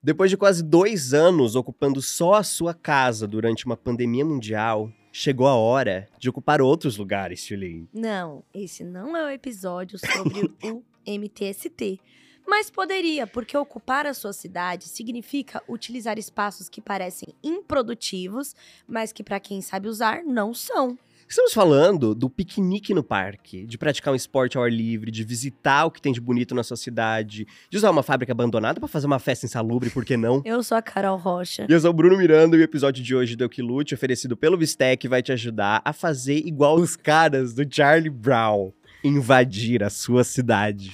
Depois de quase dois anos ocupando só a sua casa durante uma pandemia mundial, chegou a hora de ocupar outros lugares, Tulin. Não, esse não é o episódio sobre o MTST. Mas poderia, porque ocupar a sua cidade significa utilizar espaços que parecem improdutivos, mas que para quem sabe usar não são. Estamos falando do piquenique no parque, de praticar um esporte ao ar livre, de visitar o que tem de bonito na sua cidade, de usar uma fábrica abandonada para fazer uma festa insalubre, por que não? Eu sou a Carol Rocha. E eu sou o Bruno Miranda e o episódio de hoje do Equilute, oferecido pelo Bistec, vai te ajudar a fazer igual os caras do Charlie Brown, invadir a sua cidade.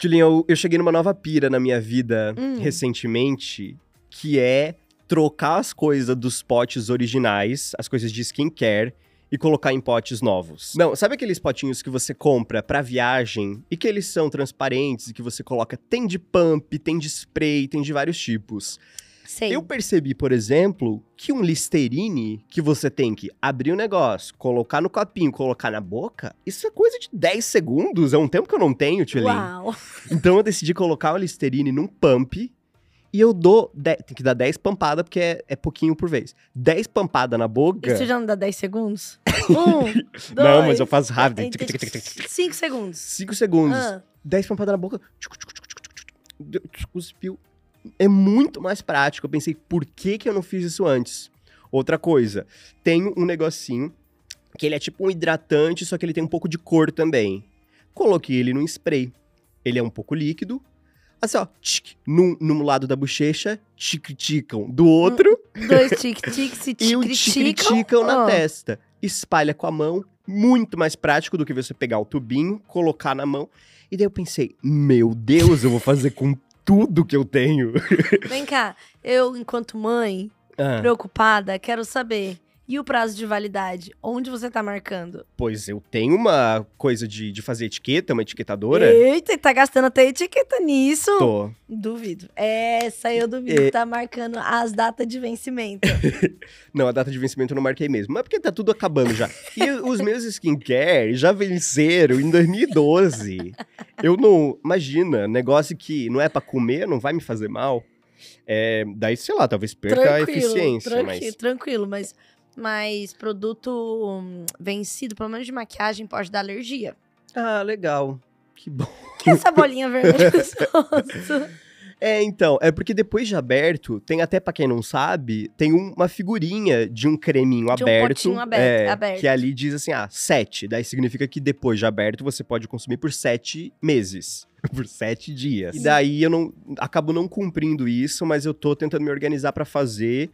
Julinha, eu, eu cheguei numa nova pira na minha vida Hum. recentemente, que é trocar as coisas dos potes originais, as coisas de skincare, e colocar em potes novos. Não, sabe aqueles potinhos que você compra pra viagem e que eles são transparentes e que você coloca tem de pump, tem de spray, tem de vários tipos. Sei. Eu percebi, por exemplo, que um Listerine que você tem que abrir o negócio, colocar no copinho, colocar na boca, isso é coisa de 10 segundos, é um tempo que eu não tenho, Tchulin. Uau. Então eu decidi colocar o Listerine num pump e eu dou. Tem que dar 10 pampadas, porque é, é pouquinho por vez. 10 pampadas na boca. Isso já não dá 10 segundos? Um, dois, Não, mas eu faço rápido. entendi. Cinco segundos. 5 segundos. Ah, 10 pampadas na boca. Cuspiu. É muito mais prático. Eu pensei, por que, que eu não fiz isso antes? Outra coisa, tem um negocinho que ele é tipo um hidratante, só que ele tem um pouco de cor também. Coloquei ele num spray. Ele é um pouco líquido. Assim, ó, tchic, num, num lado da bochecha, tic-ticam do outro dois tic-tics se e um tic-ticam. na Ó, testa. Espalha com a mão, muito mais prático do que você pegar o tubinho, colocar na mão. E daí eu pensei, meu Deus, eu vou fazer com tudo que eu tenho. Vem cá, eu, enquanto mãe, Ah, preocupada, quero saber. E o prazo de validade? Onde você tá marcando? pois eu tenho uma coisa de, de fazer etiqueta, uma etiquetadora. Eita, tá gastando até etiqueta nisso? Tô. Duvido. Essa eu duvido. É. Tá marcando as datas de vencimento. Não, a data de vencimento eu não marquei mesmo. Mas porque tá tudo acabando já. E os meus skincare já venceram em 2012. Eu não. Imagina, negócio que não é pra comer, não vai me fazer mal. É, daí, sei lá, talvez perca a eficiência. tranquilo, mas... tranquilo, mas, mas produto hum, vencido, pelo menos de maquiagem, pode dar alergia. Ah, legal. Que bom. Que essa bolinha vermelha no rosto? É, então, é porque depois de aberto, tem até pra quem não sabe, tem um- uma figurinha de um creminho De um aberto, potinho aberto- é, aberto. que ali diz assim, ah, sete. Daí significa que depois de aberto você pode consumir por sete meses, por sete dias. E daí eu não acabo não cumprindo isso, mas eu tô tentando me organizar pra fazer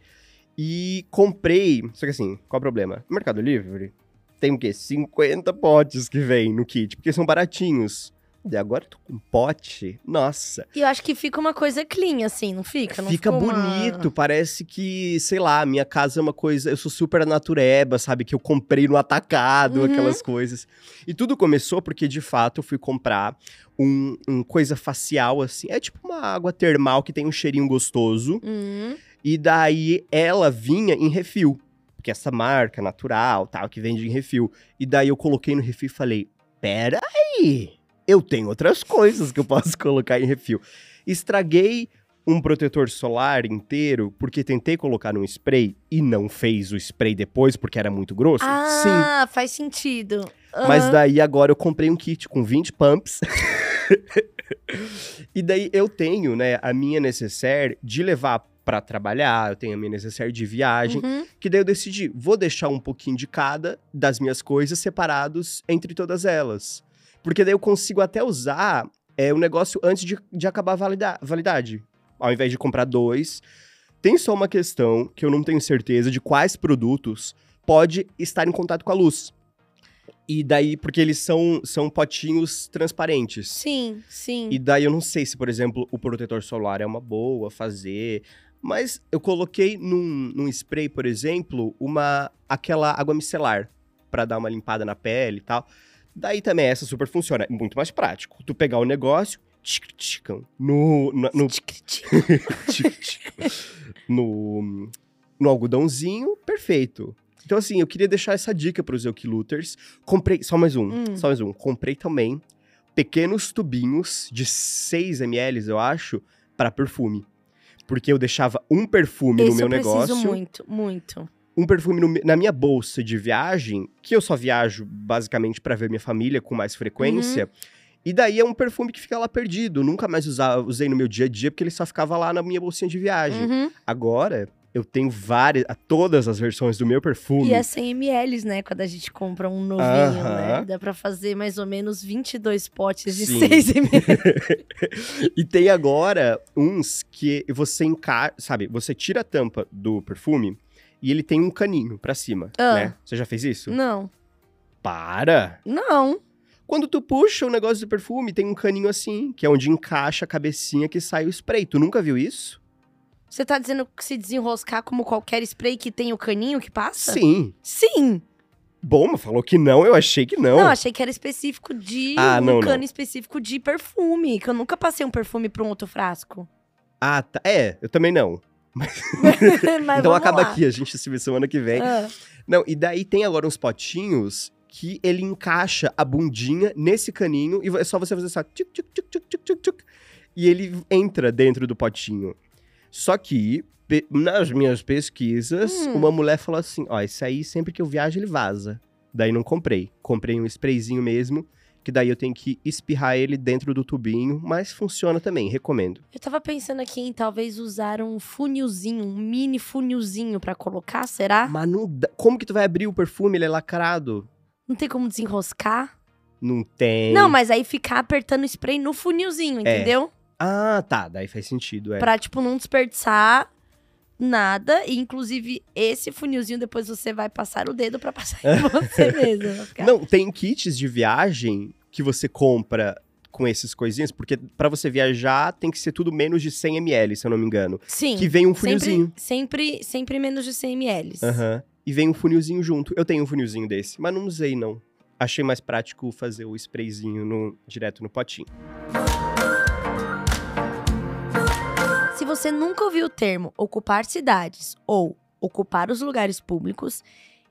e comprei. Só que assim, qual é o problema? No Mercado Livre tem o quê? 50 potes que vem no kit, porque são baratinhos. E agora eu tô com pote. Nossa, E eu acho que fica uma coisa clean, assim, não fica? Não Fica uma- bonito, parece que, sei lá, minha casa é uma coisa. Eu sou super natureba, sabe? Que eu comprei no atacado, Uhum. aquelas coisas. E tudo começou porque, de fato, eu fui comprar um, um coisa facial, assim. É tipo uma água termal que tem um cheirinho gostoso. Hum, E daí ela vinha em refil. Porque essa marca natural, tal, que vende em refil. E daí eu coloquei no refil e falei: pera aí, eu tenho outras coisas que eu posso colocar em refil. Estraguei um protetor solar inteiro porque tentei colocar num spray e não fez o spray depois porque era muito grosso. Sim. Ah, faz sentido. Mas Aham. daí agora eu comprei um kit com 20 pumps. e daí eu tenho, né, a minha necessaire de levar pra trabalhar, eu tenho a minha necessaire de viagem, Uhum. que daí eu decidi, vou deixar um pouquinho de cada das minhas coisas separados entre todas elas. Porque daí eu consigo até usar é, o negócio antes de, de acabar a valida- validade. Ao invés de comprar dois. Tem só uma questão que eu não tenho certeza de quais produtos pode estar em contato com a luz. E daí, porque eles são, são potinhos transparentes. Sim, sim. E daí eu não sei se, por exemplo, o protetor solar é uma boa fazer. Mas eu coloquei num, num spray, por exemplo, uma aquela água micelar pra dar uma limpada na pele e tal. Daí também essa super funciona. É muito mais prático. Tu pegar o negócio, tic-ticam no, no, no tic-ticam no, no algodãozinho, perfeito. Então, assim, eu queria deixar essa dica pros Eukiluters. Comprei, só mais um, Hum. só mais um. Comprei também pequenos tubinhos de 6 ml, eu acho, para perfume. Porque eu deixava um perfume Esse no meu negócio, muito, muito. um perfume no na minha bolsa de viagem, que eu só viajo basicamente para ver minha família com mais frequência. E daí é um perfume que fica lá perdido. Nunca mais usa- usei no meu dia a dia, porque ele só ficava lá na minha bolsinha de viagem. Uhum. Agora, eu tenho várias, todas as versões do meu perfume. E é 100 ml, né? Quando a gente compra um novinho, né? Dá pra fazer mais ou menos 22 potes de Sim. 6 ml. E tem agora uns que você encaixa, sabe? Você tira a tampa do perfume e ele tem um caninho pra cima, Ah. né? Você já fez isso? Não, Para! não. Quando tu puxa o negócio do perfume, tem um caninho assim, que é onde encaixa a cabecinha que sai o spray. Tu nunca viu isso? Você tá dizendo que se desenroscar como qualquer spray que tem o caninho que passa? Sim. Sim. Bom, mas falou que não, eu achei que não. Não, achei que era específico de Ah, um não, não. cano específico de perfume, que eu nunca passei um perfume pra um outro frasco. Ah, tá. É, eu também não. Mas então vamos acaba lá. aqui, a gente se vê semana que vem. Ah, Não, e daí tem agora uns potinhos que ele encaixa a bundinha nesse caninho e é só você fazer só tchuc, tchuc, tchuc, tchuc, tchuc, tchuc, e ele entra dentro do potinho. Só que nas minhas pesquisas, Hum. uma mulher falou assim: "Ó, esse aí sempre que eu viajo ele vaza". Daí não comprei. Comprei um sprayzinho mesmo, que daí eu tenho que espirrar ele dentro do tubinho, mas funciona também, recomendo. eu tava pensando aqui em talvez usar um funilzinho, um mini funilzinho pra colocar, será? Mas não dá- como que tu vai abrir o perfume? Ele é lacrado. Não tem como desenroscar? Não tem. Não, mas aí ficar apertando o spray no funilzinho, É. Ah, tá, daí faz sentido, é. Pra, tipo, não desperdiçar nada. E, inclusive, esse funilzinho depois você vai passar o dedo pra passar em você mesmo. Não, tem kits de viagem que você compra com esses coisinhas, porque pra você viajar tem que ser tudo menos de 100 ml, se eu não me engano. Sim. Que vem um funilzinho. Sempre, sempre, sempre menos de 100 ml. Aham. E vem um funilzinho junto. Eu tenho um funilzinho desse, mas não usei não. Achei mais prático fazer o sprayzinho no- direto no potinho. Você nunca ouviu o termo ocupar cidades ou ocupar os lugares públicos,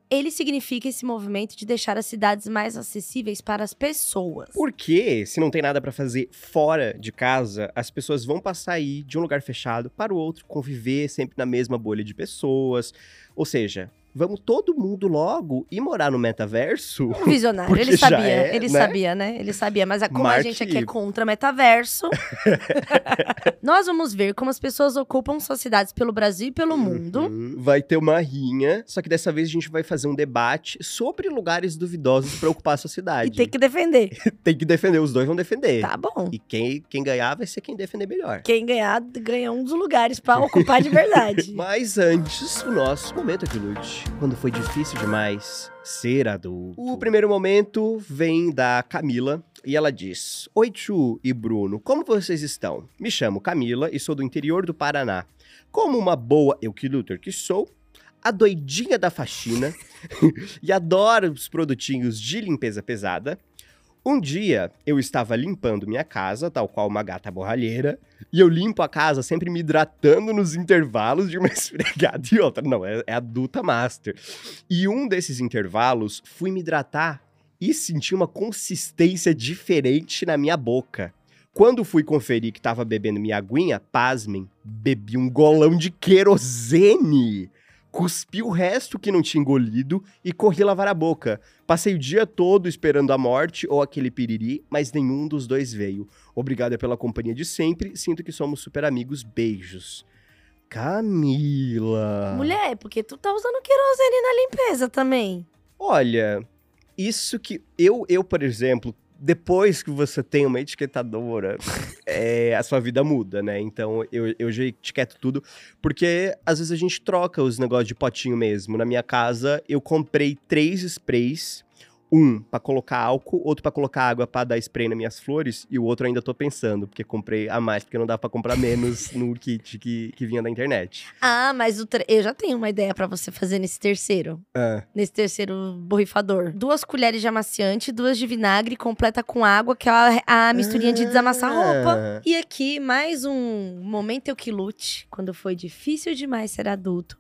ele significa esse movimento de deixar as cidades mais acessíveis para as pessoas. Porque, se não tem nada pra fazer fora de casa, as pessoas vão passar aí de um lugar fechado para o outro, conviver sempre na mesma bolha de pessoas. Ou seja, vamos todo mundo logo ir morar no metaverso? Um visionário, ele sabia, é, ele né? sabia, né? Ele sabia, mas como a gente aqui é contra metaverso, nós vamos ver como as pessoas ocupam suas cidades pelo Brasil e pelo mundo. Uhum. Vai ter uma rinha, só que dessa vez a gente vai fazer um debate sobre lugares duvidosos pra ocupar a sua E cidade. tem que defender. Tem que defender, os dois vão defender. Tá bom. E quem, quem ganhar vai ser quem defender melhor. Quem ganhar, ganha um dos lugares pra ocupar de verdade. Mas antes, o nosso momento aqui, Lute. Quando foi difícil demais ser adulto. O primeiro momento vem da Camila. E ela diz: Oi, Chu e Bruno, como vocês estão? Me chamo Camila e sou do interior do Paraná. Como uma boa Euquiluter que sou, a doidinha da faxina e adoro os produtinhos de limpeza pesada. Um dia eu estava limpando minha casa, tal qual uma gata borralheira, e eu limpo a casa sempre me hidratando nos intervalos de uma esfregada e outra. Não, é, é adulta master. E um desses intervalos, fui me hidratar e senti uma consistência diferente na minha boca. Quando fui conferir que tava bebendo minha aguinha, pasmem, bebi um golão de querosene. Cuspi o resto que não tinha engolido e corri lavar a boca. Passei o dia todo esperando a morte ou aquele piriri, mas nenhum dos dois veio. Obrigada pela companhia de sempre. Sinto que somos super amigos. Beijos. Camila. Mulher, porque tu tá usando querosene na limpeza também. Olha, isso que eu, eu, por exemplo, depois que você tem uma etiquetadora, é, a sua vida muda, né? Então eu, eu já etiqueto tudo, porque às vezes a gente troca os negócios de potinho mesmo. Na minha casa, eu comprei três sprays. Um pra colocar álcool, outro pra colocar água pra dar spray nas minhas flores, e o outro ainda tô pensando, porque comprei a mais, porque não dá pra comprar menos no kit que, que vinha da internet. Ah, mas eu já tenho uma ideia pra você fazer nesse terceiro. Ah, Nesse terceiro borrifador. Duas colheres de amaciante, duas de vinagre, completa com água, que é a, a misturinha de desamassar roupa. Ah. E aqui, mais um momento eu que lute, quando foi difícil demais ser adulto,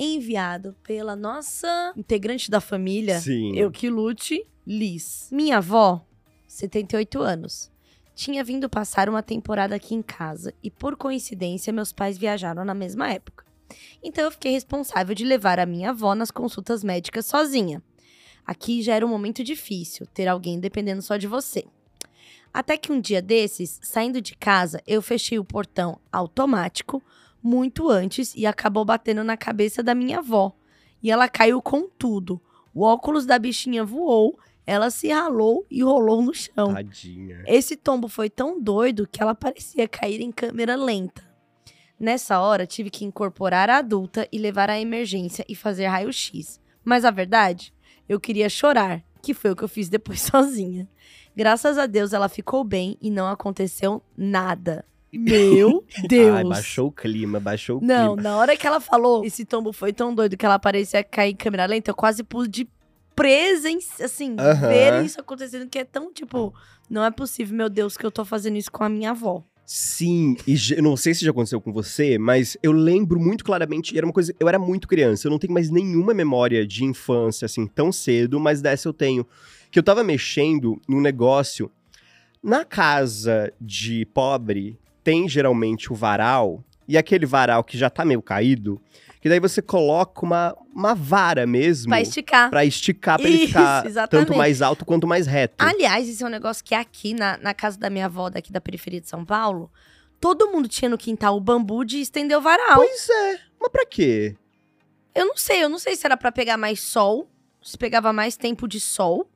enviado pela nossa integrante da família, Sim. eu que lute, Liz. Minha avó 78 anos. Tinha vindo passar uma temporada aqui em casa e, por coincidência, meus pais viajaram na mesma época. Então eu fiquei responsável de levar a minha avó nas consultas médicas sozinha. Aqui já era um momento difícil, ter alguém dependendo só de você. Até que um dia desses, saindo de casa, eu fechei o portão automático muito antes e acabou batendo na cabeça da minha avó. E ela caiu com tudo. O óculos da bichinha voou, ela se ralou e rolou no chão. Tadinha. Esse tombo foi tão doido que ela parecia cair em câmera lenta. Nessa hora, tive que incorporar a adulta e levar à emergência e fazer raio-x. Mas a verdade, eu queria chorar, que foi o que eu fiz depois sozinha. Graças a Deus ela ficou bem e não aconteceu nada. Meu Deus! Ai, baixou o clima, baixou o Não, clima. na hora que ela falou, esse tombo foi tão doido que ela parecia cair em câmera lenta, eu quase pude presen- assim, Aham. ver isso acontecendo, que é tão, tipo, não é possível, meu Deus, que eu tô fazendo isso com a minha avó. Sim, e eu não sei se já aconteceu com você, mas eu lembro muito claramente, era uma coisa, eu era muito criança, eu não tenho mais nenhuma memória de infância assim tão cedo, mas dessa eu tenho, que eu tava mexendo num negócio na casa de pobre, tem geralmente o varal, e aquele varal que já tá meio caído, que daí você coloca uma, uma vara mesmo Pra esticar. pra esticar, pra ele Isso, ficar exatamente. tanto mais alto quanto mais reto. Aliás, isso é um negócio que aqui na, na casa da minha avó, daqui da periferia de São Paulo, todo mundo tinha no quintal o bambu de estender o varal. Pois é, mas pra quê? Eu não sei, eu não sei se era pra pegar mais sol, se pegava mais tempo de sol.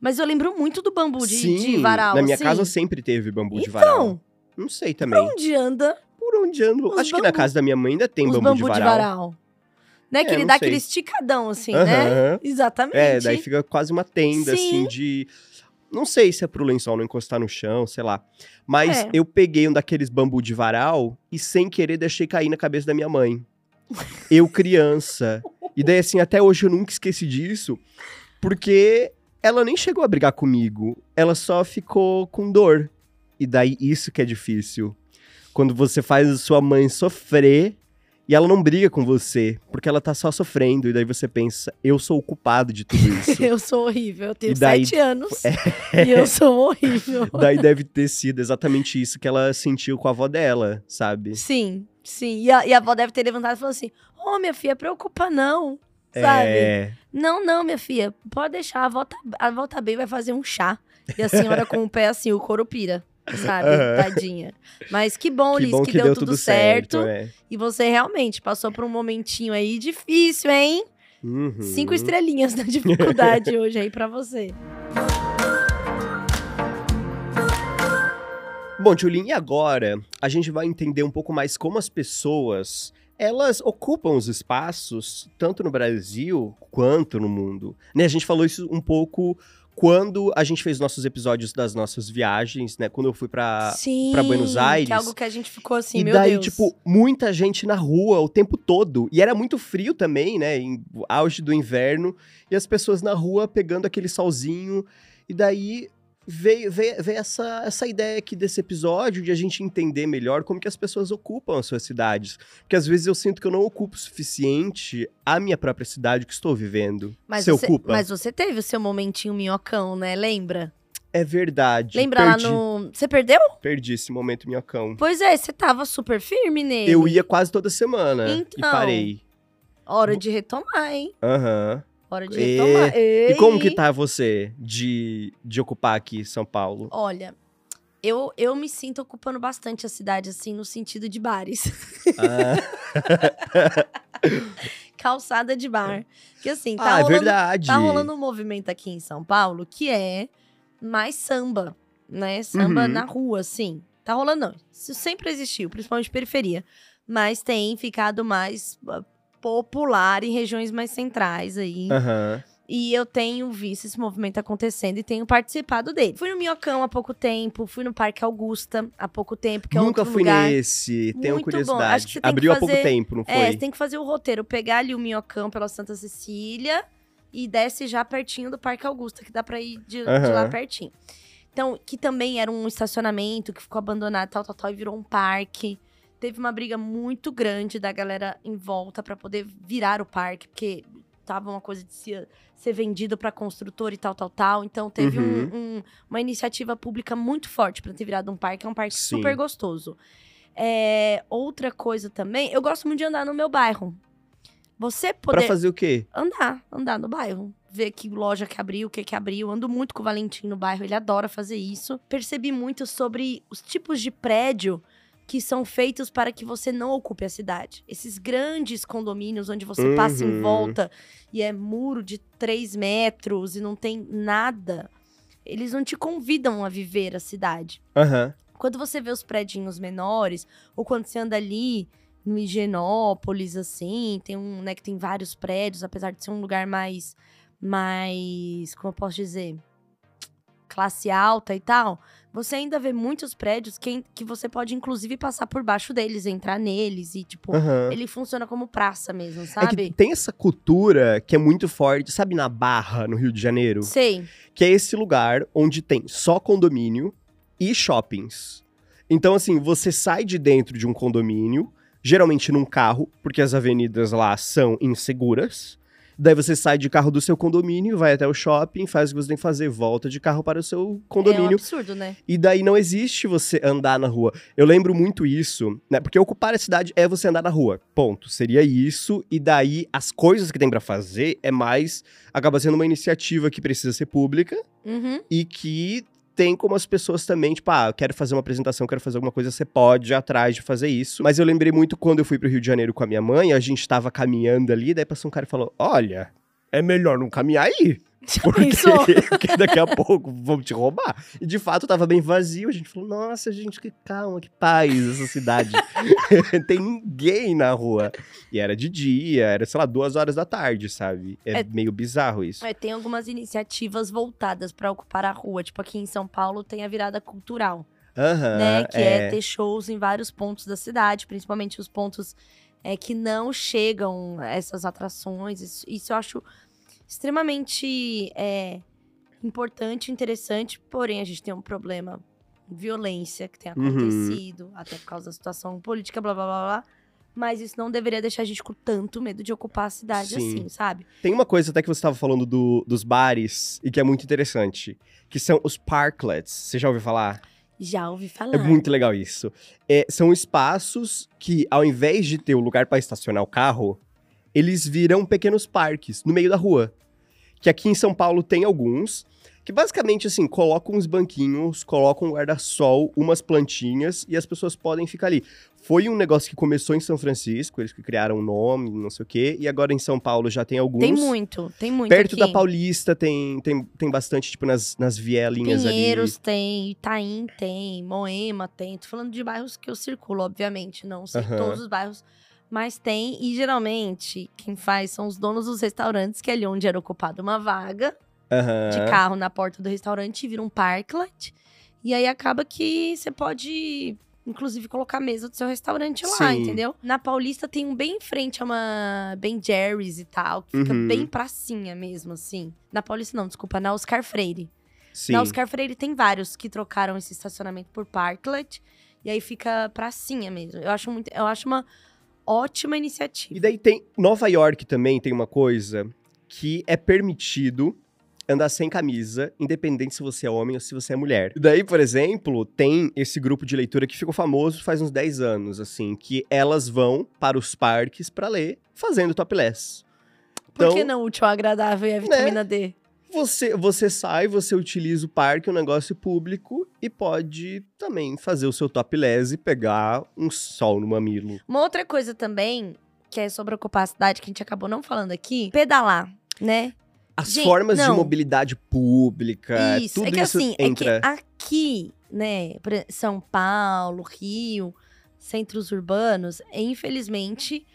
Mas eu lembro muito do bambu de, Sim, de varal. na minha assim. casa sempre teve bambu de varal. Então, Não sei também. onde anda Por onde ando? Os Acho que na bambu- casa da minha mãe ainda tem os bambu, de varal. Né? Que É, ele não dá sei. aquele esticadão, assim, né? Aham. Exatamente. É, daí fica quase uma tenda, Sim. assim, de. Não sei se é pro lençol não encostar no chão, sei lá. Mas É. eu peguei um daqueles bambu de varal e sem querer deixei cair na cabeça da minha mãe. Eu, criança. E daí, assim, até hoje eu nunca esqueci disso, porque ela nem chegou a brigar comigo. Ela só ficou com dor. E daí, isso que é difícil. Quando você faz a sua mãe sofrer e ela não briga com você, porque ela tá só sofrendo. E daí você pensa, eu sou o culpado de tudo isso. Eu sou horrível, eu tenho daí- sete anos. E eu sou horrível. Daí deve ter sido exatamente isso que ela sentiu com a avó dela, sabe? Sim, sim. E a, e a avó deve ter levantado e falado assim: Ô, minha filha, preocupa não. Sabe? É. Não, não, minha filha, pode deixar, a avó, tá, a avó tá bem, vai fazer um chá. E a senhora com o pé assim, o couro pira, sabe? Tadinha. Mas que bom, Que Liz, bom que, que, deu, tudo, certo. é. E você realmente passou por um momentinho aí difícil, hein? Uhum. Cinco estrelinhas da dificuldade hoje aí pra você. Bom, Tulin, e agora a gente vai entender um pouco mais como as pessoas elas ocupam os espaços tanto no Brasil quanto no mundo. Né, a gente falou isso um pouco quando a gente fez nossos episódios das nossas viagens, né? Quando eu fui pra Sim. pra Buenos Aires. Que é algo que a gente ficou assim, e meu daí, Deus. tipo, muita gente na rua o tempo todo. E era muito frio também, né? Em auge do inverno. E as pessoas na rua pegando aquele solzinho. E daí veio, veio, veio essa, essa ideia aqui desse episódio de a gente entender melhor como que as pessoas ocupam as suas cidades. Porque às vezes eu sinto que eu não ocupo o suficiente a minha própria cidade que estou vivendo. mas Você você, ocupa? Mas você teve o seu momentinho minhocão, né? Lembra? É verdade. Lembra perdi, lá no. Você perdeu? Perdi esse momento minhocão. Pois é, você tava super firme nele. Eu ia quase toda semana e Então. parei. Hora de retomar, hein? Aham. Hora de E- retomar. E como que Ei! tá você de, de ocupar aqui São Paulo? Olha, eu, eu me sinto ocupando bastante a cidade, assim, no sentido de bares. Ah, Calçada de bar. Que assim, tá ah, é rolando verdade. Tá rolando um movimento aqui em São Paulo que é mais samba, né? Samba Uhum. na rua, assim. Tá rolando, não. Isso sempre existiu, principalmente periferia. Mas tem ficado mais ah, popular em regiões mais centrais aí. Aham. E eu tenho visto esse movimento acontecendo e tenho participado dele. Fui no Minhocão há pouco tempo, fui no Parque Augusta há pouco tempo, que é Nunca fui lugar. nesse, tenho Muito bom. Acho curiosidade. que você Abriu há pouco fazer- tempo, não foi? É, você tem que fazer o roteiro, pegar ali o Minhocão pela Santa Cecília e desce já pertinho do Parque Augusta, que dá pra ir de, de Aham. lá pertinho. Então, que também era um estacionamento que ficou abandonado, tal, tal, tal, e virou um parque. Teve uma briga muito grande da galera em volta pra poder virar o parque, porque tava uma coisa de ser, ser vendido para construtor e tal, tal, tal. Então teve um- Uhum. um- uma iniciativa pública muito forte para ter virado um parque. É um parque Sim. super gostoso. É, outra coisa também, eu gosto muito de andar no meu bairro. Você Pra poder fazer o quê? andar, andar no bairro. Ver que loja que abriu, o que que abriu. Ando muito com o Valentim no bairro, ele adora fazer isso. Percebi muito sobre os tipos de prédio que são feitos para que você não ocupe a cidade. Esses grandes condomínios onde você passa em Uhum. volta e é muro de 3 metros e não tem nada. Eles não te convidam a viver a cidade. Aham. Quando você vê os prédios menores, ou quando você anda ali no Higienópolis, assim, tem um, né, que tem vários prédios, apesar de ser um lugar mais, mais, como eu posso dizer, classe alta e tal, você ainda vê muitos prédios que, que você pode, inclusive, passar por baixo deles, entrar neles e, tipo, aham. ele funciona como praça mesmo, É sabe? tem essa cultura que é muito forte, sabe, na Barra, no Rio de Janeiro? Sei. Que é esse lugar onde tem só condomínio e shoppings. Então, assim, você sai de dentro de um condomínio, geralmente num carro, porque as avenidas lá são inseguras. Daí você sai de carro do seu condomínio, vai até o shopping, faz o que você tem que fazer, volta de carro para o seu É um condomínio. absurdo, né? E daí não existe você andar na rua. Eu lembro muito isso, né? Porque ocupar a cidade é você andar na rua. Ponto. Seria isso. E daí as coisas que tem pra fazer é mais. Acaba sendo uma iniciativa que precisa ser pública Uhum. e que tem como as pessoas também, tipo, ah, eu quero fazer uma apresentação, quero fazer alguma coisa, você pode ir atrás de fazer isso. Mas eu lembrei muito quando eu fui pro Rio de Janeiro com a minha mãe, a gente tava caminhando ali, daí passou um cara e falou: Olha, é melhor não caminhar aí. Porque, porque daqui a pouco vão te roubar. E de fato tava bem vazio. A gente falou: Nossa, gente, que calma, que paz essa cidade. Tem ninguém na rua. E era de dia, era, sei lá, duas horas da tarde, sabe? É, É- meio bizarro isso. É, tem algumas iniciativas voltadas para ocupar a rua. Tipo, aqui em São Paulo tem a virada cultural, Aham. né? Que é. ter shows em vários pontos da cidade, principalmente os pontos é, que não chegam a essas atrações. Isso, isso eu acho extremamente é, importante, interessante, porém a gente tem um problema. Violência que tem Uhum. acontecido, até por causa da situação política, blá blá blá blá. Mas isso não deveria deixar a gente com tanto medo de ocupar a cidade Sim. assim, sabe? Tem uma coisa até que você estava falando do- dos bares e que é muito interessante, que são os parklets. Você já ouviu falar? Já ouvi falar. É muito legal isso. É, são espaços que, ao invés de ter o lugar para estacionar o carro, eles viram pequenos parques no meio da rua. Que aqui em São Paulo tem alguns, que basicamente assim, colocam uns banquinhos, colocam um guarda-sol, umas plantinhas e as pessoas podem ficar ali. Foi um negócio que começou em São Francisco, eles que criaram um nome, não sei o quê, e agora em São Paulo já tem alguns. Tem muito, tem muito Perto aqui. da Paulista tem, tem, tem bastante, tipo, nas, nas vielinhas Pinheiros ali. tem, Itaim tem, Moema tem. Tô falando de bairros que eu circulo, obviamente. Não sei todos os bairros, mas tem. E geralmente, quem faz são os donos dos restaurantes, que é ali onde era ocupada uma vaga Aham. de carro na porta do restaurante e vira um parklet. E aí acaba que você pode, inclusive, colocar a mesa do seu restaurante lá, Sim. entendeu? Na Paulista tem um bem em frente a uma Ben Jerry's e tal, que fica Uhum. bem pracinha mesmo, assim. Na Paulista não, desculpa, na Oscar Freire. Sim. Na Oscar Freire tem vários que trocaram esse estacionamento por parklet. E aí fica pracinha mesmo. Eu acho, muito, eu acho uma ótima iniciativa. E daí tem. Nova York também tem uma coisa que é permitido andar sem camisa, independente se você é homem ou se você é mulher. E daí, por exemplo, tem esse grupo de leitura que ficou famoso faz uns 10 anos, assim, que elas vão para os parques pra ler fazendo topless. Por Então, que não útil, agradável e a vitamina D? Você, você sai, você utiliza o parque, um negócio público, e pode também fazer o seu topless e pegar um sol no mamilo. Uma outra coisa também, que é sobre ocupar a cidade, que a gente acabou não falando aqui, pedalar, né? As Gente, formas de não. mobilidade pública, isso. tudo é que isso assim, entra. é que aqui, né, São Paulo, Rio, centros urbanos, infelizmente,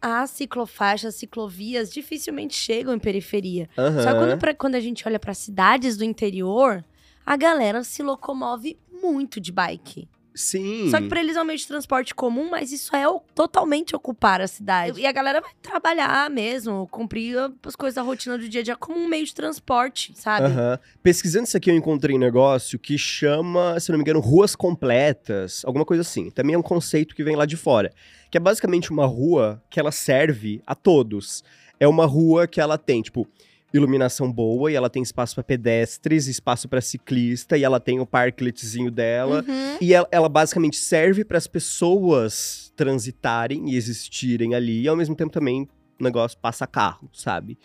as ciclofaixas, ciclovias dificilmente chegam em periferia. Só que Aham. quando, pra- quando a gente olha para cidades do interior, a galera se locomove muito de bike. Sim. Só que pra eles é um meio de transporte comum, mas isso é o- totalmente ocupar a cidade. E a galera vai trabalhar mesmo, cumprir as coisas da rotina do dia a dia como um meio de transporte, sabe? Aham. Pesquisando isso aqui, eu encontrei um negócio que chama, se eu não me engano, ruas completas, alguma coisa assim. Também é um conceito que vem lá de fora. Que é basicamente uma rua que ela serve a todos. é uma rua que ela tem, tipo, iluminação boa e ela tem espaço para pedestres, espaço para ciclista e ela tem o parkletzinho dela. Uhum. E ela, ela basicamente serve para as pessoas transitarem e existirem ali, e ao mesmo tempo também o negócio passa carro, sabe?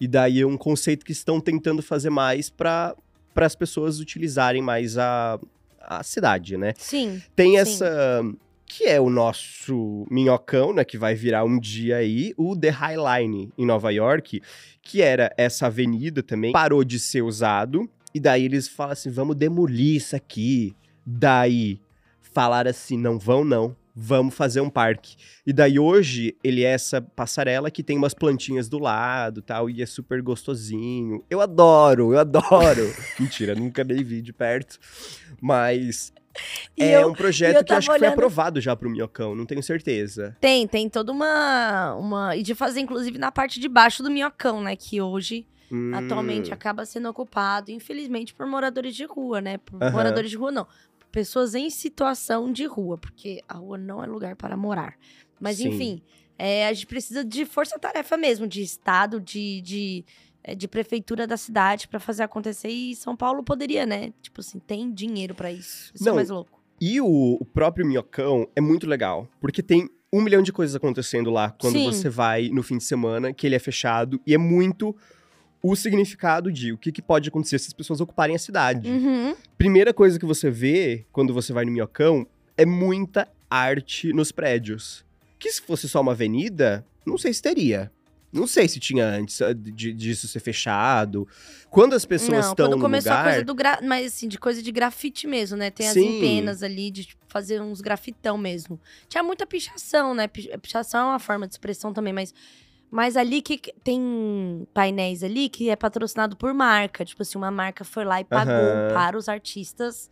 E daí é um conceito que estão tentando fazer mais para as pessoas utilizarem mais a, a cidade, né? Sim. Tem Sim. essa. Que é o nosso minhocão, né? Que vai virar um dia aí, o The High Line em Nova York, que era essa avenida também, parou de ser usado. E daí eles falam assim: vamos demolir isso aqui. Daí falaram assim: não vão, não. Vamos fazer um parque. E daí hoje ele é essa passarela que tem umas plantinhas do lado tal, e é super gostosinho. Eu adoro, eu adoro. Mentira, nunca dei vi de perto. Mas E é eu- um projeto que acho que tava foi olhando- aprovado já pro Minhocão, não tenho certeza. Tem, tem toda uma, uma. E de fazer, inclusive, na parte de baixo do minhocão, né? Que hoje, Hum, atualmente, acaba sendo ocupado, infelizmente, por moradores de rua, né? Por Aham. moradores de rua, não. Por pessoas em situação de rua, porque a rua não é lugar para morar. Mas, Sim. enfim, é, a gente precisa de força-tarefa mesmo, de Estado, de. de de prefeitura da cidade pra fazer acontecer e São Paulo poderia, né? Tipo assim, tem dinheiro pra isso. Isso Não, é mais louco. E o, o próprio Minhocão é muito legal, porque tem um milhão de coisas acontecendo lá quando Sim. você vai no fim de semana, que ele é fechado, e é muito o significado de o que, que pode acontecer se as pessoas ocuparem a cidade. Uhum. Primeira coisa que você vê quando você vai no Minhocão é muita arte nos prédios. Que se fosse só uma avenida, não sei se teria. Não sei se tinha antes ah, de- disso ser fechado. Quando as pessoas Não, estão quando no começou lugar... a coisa do gra... mas assim, de coisa de grafite mesmo, né? Tem as Sim. empenas ali de tipo, fazer uns grafitão mesmo. Tinha muita pichação, né? Pi- Pichação é uma forma de expressão também, mas mas ali que tem painéis ali que é patrocinado por marca, tipo assim, uma marca foi lá e pagou Aham. para os artistas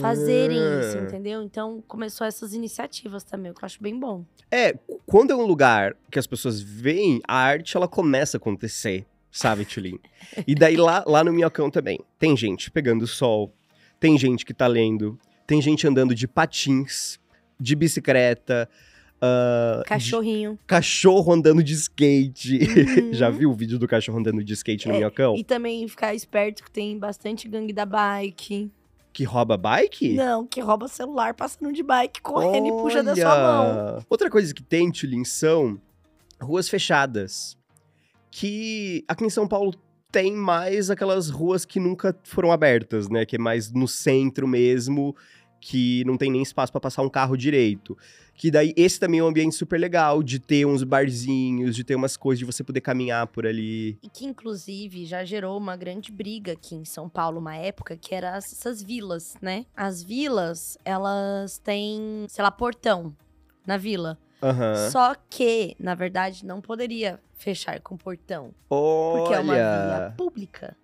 fazerem isso, Ah. entendeu? Então começou essas iniciativas também, o que eu acho bem bom. É, quando é um lugar que as pessoas veem, a arte ela começa a acontecer, sabe, Tulin? E daí lá, lá no Minhocão também, tem gente pegando sol, tem gente que tá lendo, tem gente andando de patins, de bicicleta, de Cachorrinho. cachorro andando de skate. Uhum. Já viu o vídeo do cachorro andando de skate no É, Minhocão? E também ficar esperto que tem bastante gangue da bike. Que rouba bike? Não, que rouba celular passando de bike, correndo e puxa da sua mão. Olha! Outra coisa que tem, Tulin, são ruas fechadas. Que aqui em São Paulo tem mais aquelas ruas que nunca foram abertas, né? Que é mais no centro mesmo, que não tem nem espaço pra passar um carro direito. Que daí, esse também é um ambiente super legal, de ter uns barzinhos, de ter umas coisas, de você poder caminhar por ali. E que, inclusive, já gerou uma grande briga aqui em São Paulo, uma época, que era as- essas vilas, né? As vilas, elas têm, sei lá, portão na vila. Aham. Só que, na verdade, não poderia fechar com portão. Porque é uma via Olha! pública.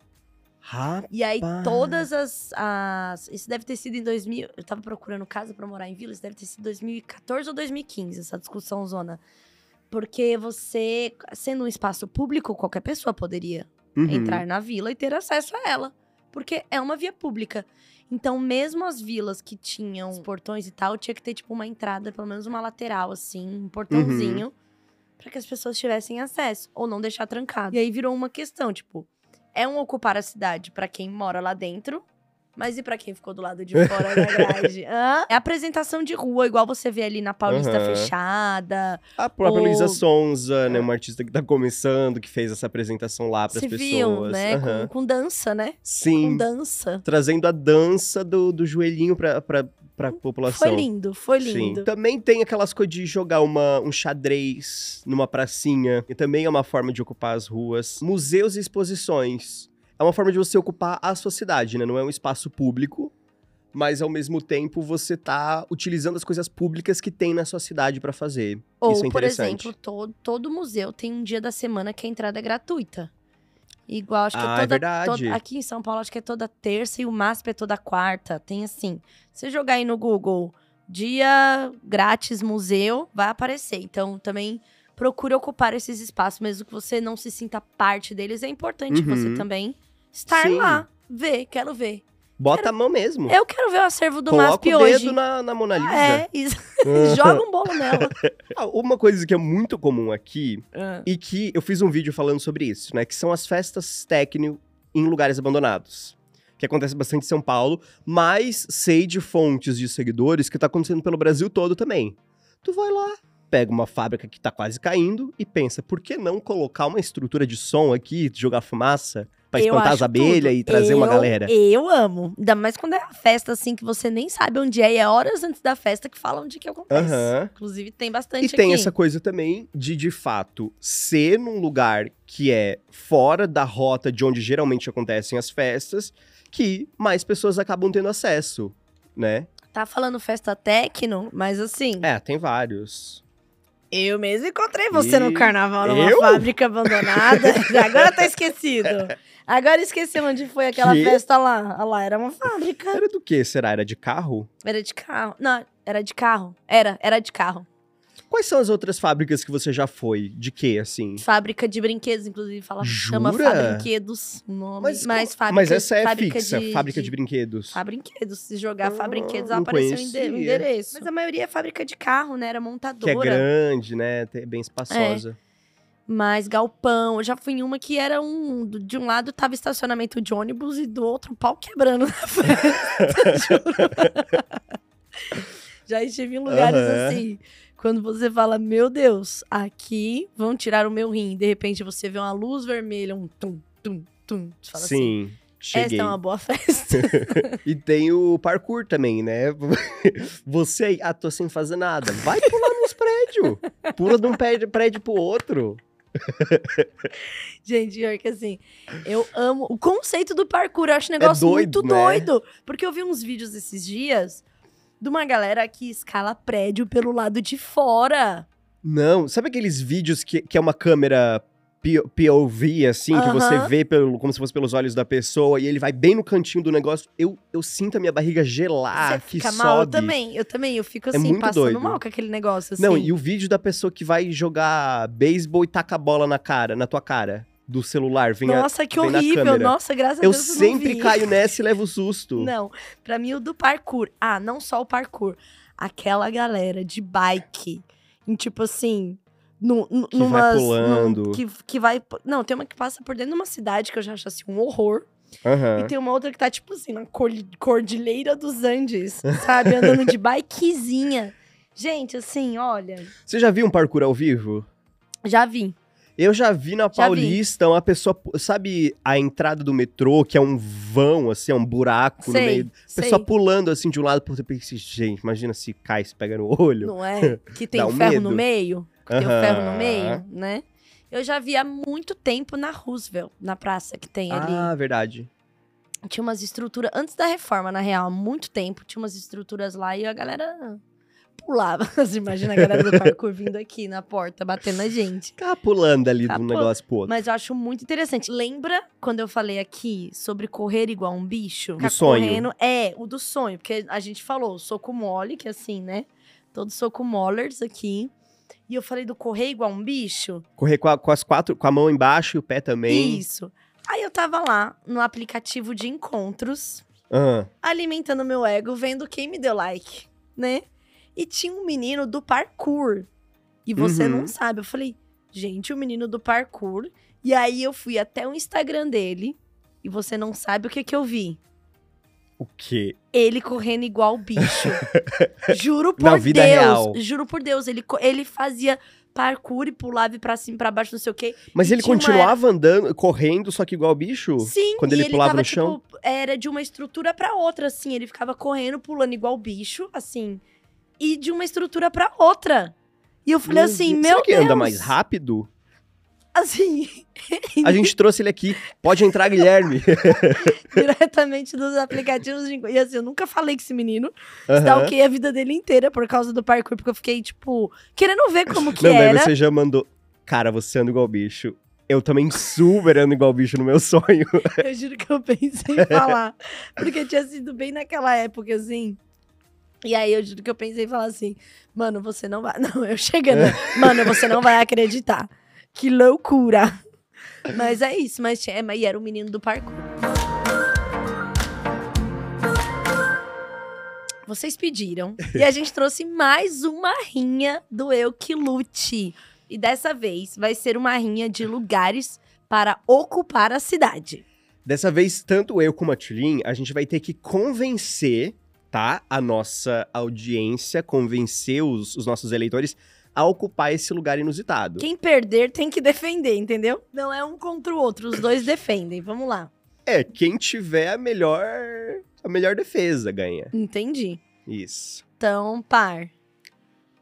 Rapaz! E aí, todas as, as. Isso deve ter sido em 2000. Eu tava procurando casa pra morar em vila, isso deve ter sido 2014 ou 2015, essa discussão zona. Porque você, sendo um espaço público, qualquer pessoa poderia Uhum. entrar na vila e ter acesso a ela. Porque é uma via pública. Então, mesmo as vilas que tinham os portões e tal, tinha que ter, tipo, uma entrada, pelo menos uma lateral, assim, um portãozinho, pra que as pessoas tivessem acesso. Ou não deixar trancado. E aí virou uma questão, tipo, é um ocupar a cidade pra quem mora lá dentro. Mas e pra quem ficou do lado de fora da grade? Hã? É apresentação de rua, igual você vê ali na Paulista Aham. fechada. A própria Ou- Luísa Sonza, né? Uma artista que tá começando, que fez essa apresentação lá pras Você pessoas. viu, né? Aham. Com, com dança, né? Com Sim, dança. trazendo a dança do, do joelhinho pra, pra, pra população. Foi lindo, foi Sim. lindo. Também tem aquelas coisas de jogar uma, um xadrez numa pracinha, que também é uma forma de ocupar as ruas. Museus e exposições. É uma forma de você ocupar a sua cidade, né? Não é um espaço público, mas ao mesmo tempo você tá utilizando as coisas públicas que tem na sua cidade pra fazer. Ou, Isso é por exemplo, todo, todo museu tem um dia da semana que a entrada é gratuita. Igual, acho que Ah, é é toda, verdade. toda- Aqui em São Paulo, acho que é toda terça e o MASP é toda quarta. Tem assim. Se jogar aí no Google dia grátis museu, vai aparecer. Então, também procure ocupar esses espaços, mesmo que você não se sinta parte deles. É importante Uhum. você também estar Sim. lá, ver, quero ver. Bota a mão mesmo. Eu quero ver o acervo do Coloca MASP o hoje. dedo na, na Mona Lisa. É, isso. Joga um bolo nela. Ah, Uma coisa que é muito comum aqui Ah. e que eu fiz um vídeo falando sobre isso, né? Que são as festas técnico em lugares abandonados. Que acontece bastante em São Paulo, mas sei de fontes de seguidores que tá acontecendo pelo Brasil todo também. Tu vai lá, pega uma fábrica que tá quase caindo e pensa, por que não colocar uma estrutura de som aqui, jogar fumaça, pra espantar as abelhas tudo. e trazer uma Eu- galera? Eu amo. Ainda mais quando é a festa, assim, que você nem sabe onde é. E é horas antes da festa que falam onde que acontece. Aham. Inclusive, tem bastante E tem aqui. essa coisa também de, de fato, ser num lugar que é fora da rota de onde geralmente acontecem as festas, que mais pessoas acabam tendo acesso, né? Tá falando festa techno, mas assim, É, tem vários. Eu mesmo encontrei você no E- carnaval numa Eu? fábrica abandonada. Agora tá esquecido. Agora esqueci onde foi aquela Que? festa lá. Ah lá, era uma fábrica. Era do que, será? Era de carro? Era de carro. Não, era de carro. Era, era de carro. Quais são as outras fábricas que você já foi? De quê, assim? Fábrica de brinquedos, inclusive, fala, chama? Fabrinquedos nome. Mas, Mas, fábrica, mas essa é fábrica fixa, de, fábrica de, brinquedos. Fabrinquedos. Se jogar Ah, Fabrinquedos, apareceu o endereço. Mas a maioria é fábrica de carro, né? Era Que é montadora. grande, né? É bem espaçosa. Mas galpão. Eu já fui em uma que era um. De um lado tava estacionamento de ônibus e do outro pau quebrando na festa. juro. já estive em lugares Aham. assim. Quando você fala, meu Deus, aqui vão tirar o meu rim. De repente você vê uma luz vermelha, um tum, tum, tum. Você fala assim. Sim, cheguei. Esta é uma boa festa. E tem o parkour também, né? Você aí, ah, tô sem fazer nada. Vai pular nos prédios. Pula de um prédio, prédio pro outro. Gente, pior que assim, eu amo o conceito do parkour. Eu acho um negócio doido, muito né? doido. Porque eu vi uns vídeos esses dias de uma galera que escala prédio pelo lado de fora. Não, sabe aqueles vídeos que, que é uma câmera POV, assim, que você vê pelo, como se fosse pelos olhos da pessoa e ele vai bem no cantinho do negócio? Eu, eu sinto a minha barriga gelar, Você que fica mal, eu sobe. também. Eu também, eu fico É assim, muito passando doido. mal com aquele negócio, assim. Não, e o vídeo da pessoa que vai jogar beisebol e taca a bola na cara, na tua cara, do celular, vem a- Nossa, que vem horrível. Nossa, graças a Eu Deus eu sempre caio nessa e levo susto. Não, pra mim o do parkour. Ah, não só o parkour. Aquela galera de bike. Em tipo assim. No, no, Que vai numas- pulando. num- que, que vai. Não, tem uma que passa por dentro de uma cidade que eu já acho assim um horror. Aham. E tem uma outra que tá, tipo assim, na cordi- Cordilheira dos Andes, sabe? Andando de bikezinha. Gente, assim, olha. Você já viu um parkour ao vivo? Já vi. Eu já vi na Já vi. Paulista uma pessoa, sabe a entrada do metrô, que é um vão, assim, é um buraco no Sei, meio. sei. Pessoa pulando assim de um lado pro outro. Pensei, gente, imagina se cai, se pega no olho. Não é? Que tem um ferro medo. no meio. Que tem o Aham. ferro no meio, né? Eu já vi há muito tempo na Roosevelt, na praça que tem ali. Ah, verdade. Tinha umas estruturas, antes da reforma, na real, há muito tempo, tinha umas estruturas lá e a galera pulava. Você imagina a galera do parkour vindo aqui na porta, batendo na gente. Ficava pulando ali Tá de um pulando. negócio pro outro. Mas eu acho muito interessante. Lembra quando eu falei aqui sobre correr igual um bicho? Ficar sonho. Correndo, é, o do sonho. Porque a gente falou soco mole, que é assim, né? Todos soco molers aqui. E eu falei do correr igual um bicho. Correr com, a- com as quatro, com a mão embaixo e o pé também. Isso. Aí eu tava lá no aplicativo de encontros, Ah, alimentando meu ego, vendo quem me deu like, né? E tinha um menino do parkour. E você Uhum. não sabe. Eu falei, gente, o menino do parkour. E aí eu fui até o Instagram dele. E você não sabe o que que eu vi. o quê? Ele correndo igual bicho. Juro por Na vida Deus. real. Juro por Deus. Ele, ele fazia parkour e pulava pra cima pra baixo, não sei o quê. Mas ele continuava andando, correndo, só que igual bicho? Sim, Quando e ele pulava tava, no chão? tipo, era de uma estrutura pra outra, assim. Ele ficava correndo, pulando igual bicho, assim. E de uma estrutura pra outra. E eu falei Meu assim, Deus. meu Será que Deus. anda mais rápido? Assim, A gente trouxe ele aqui. Pode entrar, Guilherme. diretamente dos aplicativos de... E assim, eu nunca falei com esse menino. Aham. Stalkeei a vida dele inteira por causa do parkour. Porque eu fiquei, tipo, querendo ver como que Não, daí era. você já mandou. Cara, você anda igual bicho. Eu também super ando igual bicho no meu sonho. Eu juro que eu pensei em falar. Porque tinha sido bem naquela época, assim. E aí eu juro que eu pensei em falar assim, mano, você não vai. Não, eu chegando. mano, você não vai acreditar. Que loucura. Mas é isso, mas tinha, mas- e era o menino do parkour. Vocês pediram. e a gente trouxe mais uma rinha do Eu Que Lute. E dessa vez vai ser uma rinha de lugares para ocupar a cidade. Dessa vez, tanto eu como a Tulin, a gente vai ter que convencer, tá? A nossa audiência, convencer os, os nossos eleitores a ocupar esse lugar inusitado. Quem perder tem que defender, entendeu? Não é um contra o outro, os dois defendem. Vamos lá. É, quem tiver a melhor a melhor defesa ganha. Entendi. Isso. Então, par.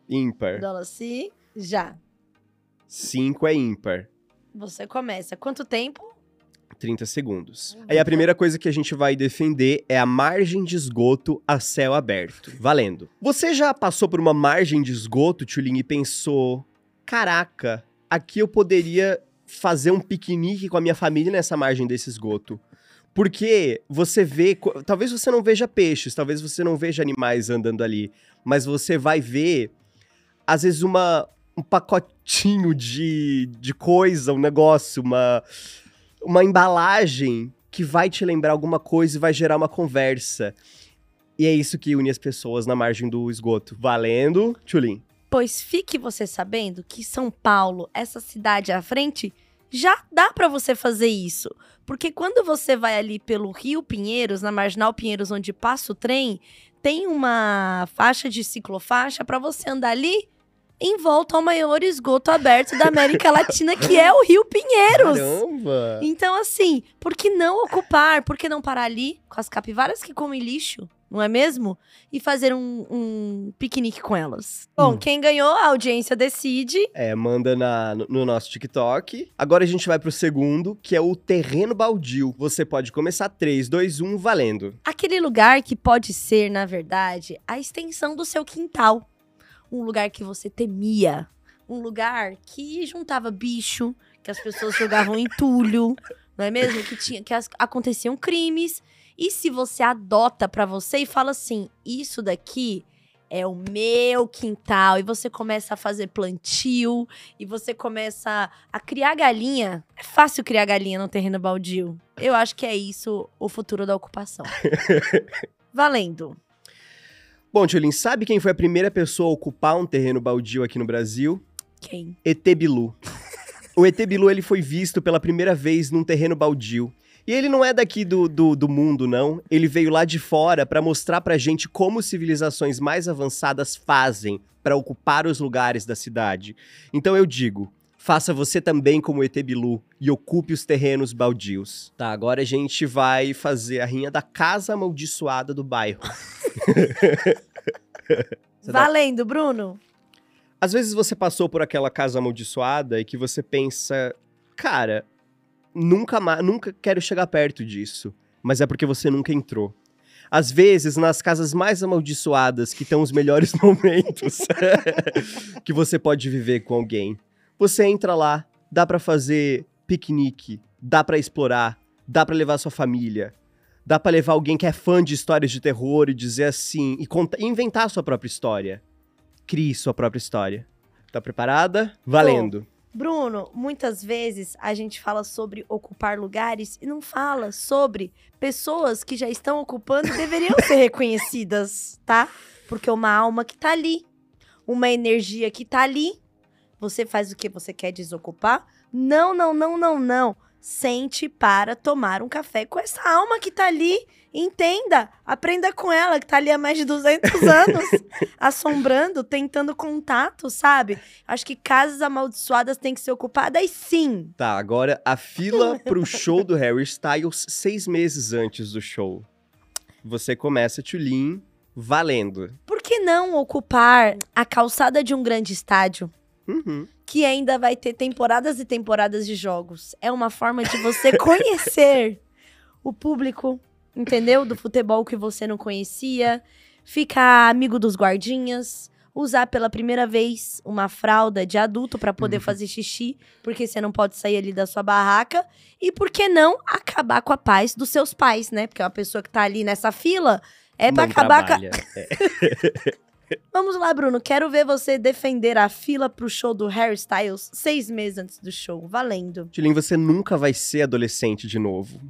Ímpar. Dolaci, já. Cinco é ímpar. Você começa. Quanto tempo? 30 segundos. Uhum. Aí a primeira coisa que a gente vai defender é a margem de esgoto a céu aberto. Valendo. Você já passou por uma margem de esgoto, Tulin, e pensou: caraca, aqui eu poderia fazer um piquenique com a minha família nessa margem desse esgoto. Porque você vê, talvez você não veja peixes, talvez você não veja animais andando ali, mas você vai ver, às vezes, uma, um pacotinho de, de coisa, um negócio, uma, uma embalagem que vai te lembrar alguma coisa e vai gerar uma conversa. E é isso que une as pessoas na margem do esgoto. Valendo, Tchulin. Pois fique você sabendo que São Paulo, essa cidade à frente, já dá pra você fazer isso. Porque quando você vai ali pelo Rio Pinheiros, na Marginal Pinheiros, onde passa o trem, tem uma faixa de ciclofaixa pra você andar ali em volta ao maior esgoto aberto da América Latina, que é o Rio Pinheiros. Caramba! Então, assim, por que não ocupar? Por que não parar ali com as capivaras que comem lixo, não é mesmo? E fazer um, um piquenique com elas. Bom, Hum. quem ganhou, a audiência decide. É, manda na, no, no nosso TikTok. Agora a gente vai pro segundo, que é o terreno baldio. Você pode começar 3, 2, 1, valendo. Aquele lugar que pode ser, na verdade, a extensão do seu quintal. Um lugar que você temia. Um lugar que juntava bicho, que as pessoas jogavam entulho, não é mesmo? Que, tinha, que as- aconteciam crimes. E se você adota pra você e fala assim: isso daqui é o meu quintal, e você começa a fazer plantio, e você começa a criar galinha. É fácil criar galinha no terreno baldio. Eu acho que é isso o futuro da ocupação. Valendo. Bom, Tchulin, sabe quem foi a primeira pessoa a ocupar um terreno baldio aqui no Brasil? Quem? ET Bilu. o ET Bilu ele foi visto pela primeira vez num terreno baldio. E ele não é daqui do, do, do mundo, não. Ele veio lá de fora pra mostrar pra gente como civilizações mais avançadas fazem pra ocupar os lugares da cidade. Então eu digo, faça você também como o ET Bilu e ocupe os terrenos baldios. Tá, agora a gente vai fazer a rinha da casa amaldiçoada do bairro. Dá- Valendo, Bruno. Às vezes você passou por aquela casa amaldiçoada e que você pensa, cara, nunca mais, nunca quero chegar perto disso. Mas é porque você nunca entrou. Às vezes, nas casas mais amaldiçoadas que estão os melhores momentos que você pode viver com alguém. Você entra lá, dá pra fazer piquenique, dá pra explorar, dá pra levar sua família. Dá pra levar alguém que é fã de histórias de terror e dizer assim, e conta- inventar a sua própria história. Crie sua própria história. Tá preparada? Valendo. Bruno, muitas vezes a gente fala sobre ocupar lugares e não fala sobre pessoas que já estão ocupando e deveriam ser reconhecidas, tá? Porque é uma alma que tá ali, uma energia que tá ali. Você faz o que você quer desocupar? Não, não, não, não, não. Sente para tomar um café com essa alma que tá ali. Entenda, aprenda com ela, que tá ali há mais de 200 anos, assombrando, tentando contato, sabe? Acho que casas amaldiçoadas têm que ser ocupadas, sim. Tá, agora a fila pro show do Harry Styles seis meses antes do show. Você começa, Tulin, valendo. Por que não ocupar a calçada de um grande estádio? Uhum. Que ainda vai ter temporadas e temporadas de jogos. É uma forma de você conhecer o público, entendeu? Do futebol que você não conhecia. Ficar amigo dos guardinhas. Usar pela primeira vez uma fralda de adulto pra poder Uhum. fazer xixi, porque você não pode sair ali da sua barraca. E por que não acabar com a paz dos seus pais, né? Porque uma pessoa que tá ali nessa fila é pra Não acabar com a, trabalha. É. Vamos lá, Bruno. Quero ver você defender a fila pro show do Harry Styles seis meses antes do show. Valendo. Tulin, você nunca vai ser adolescente de novo.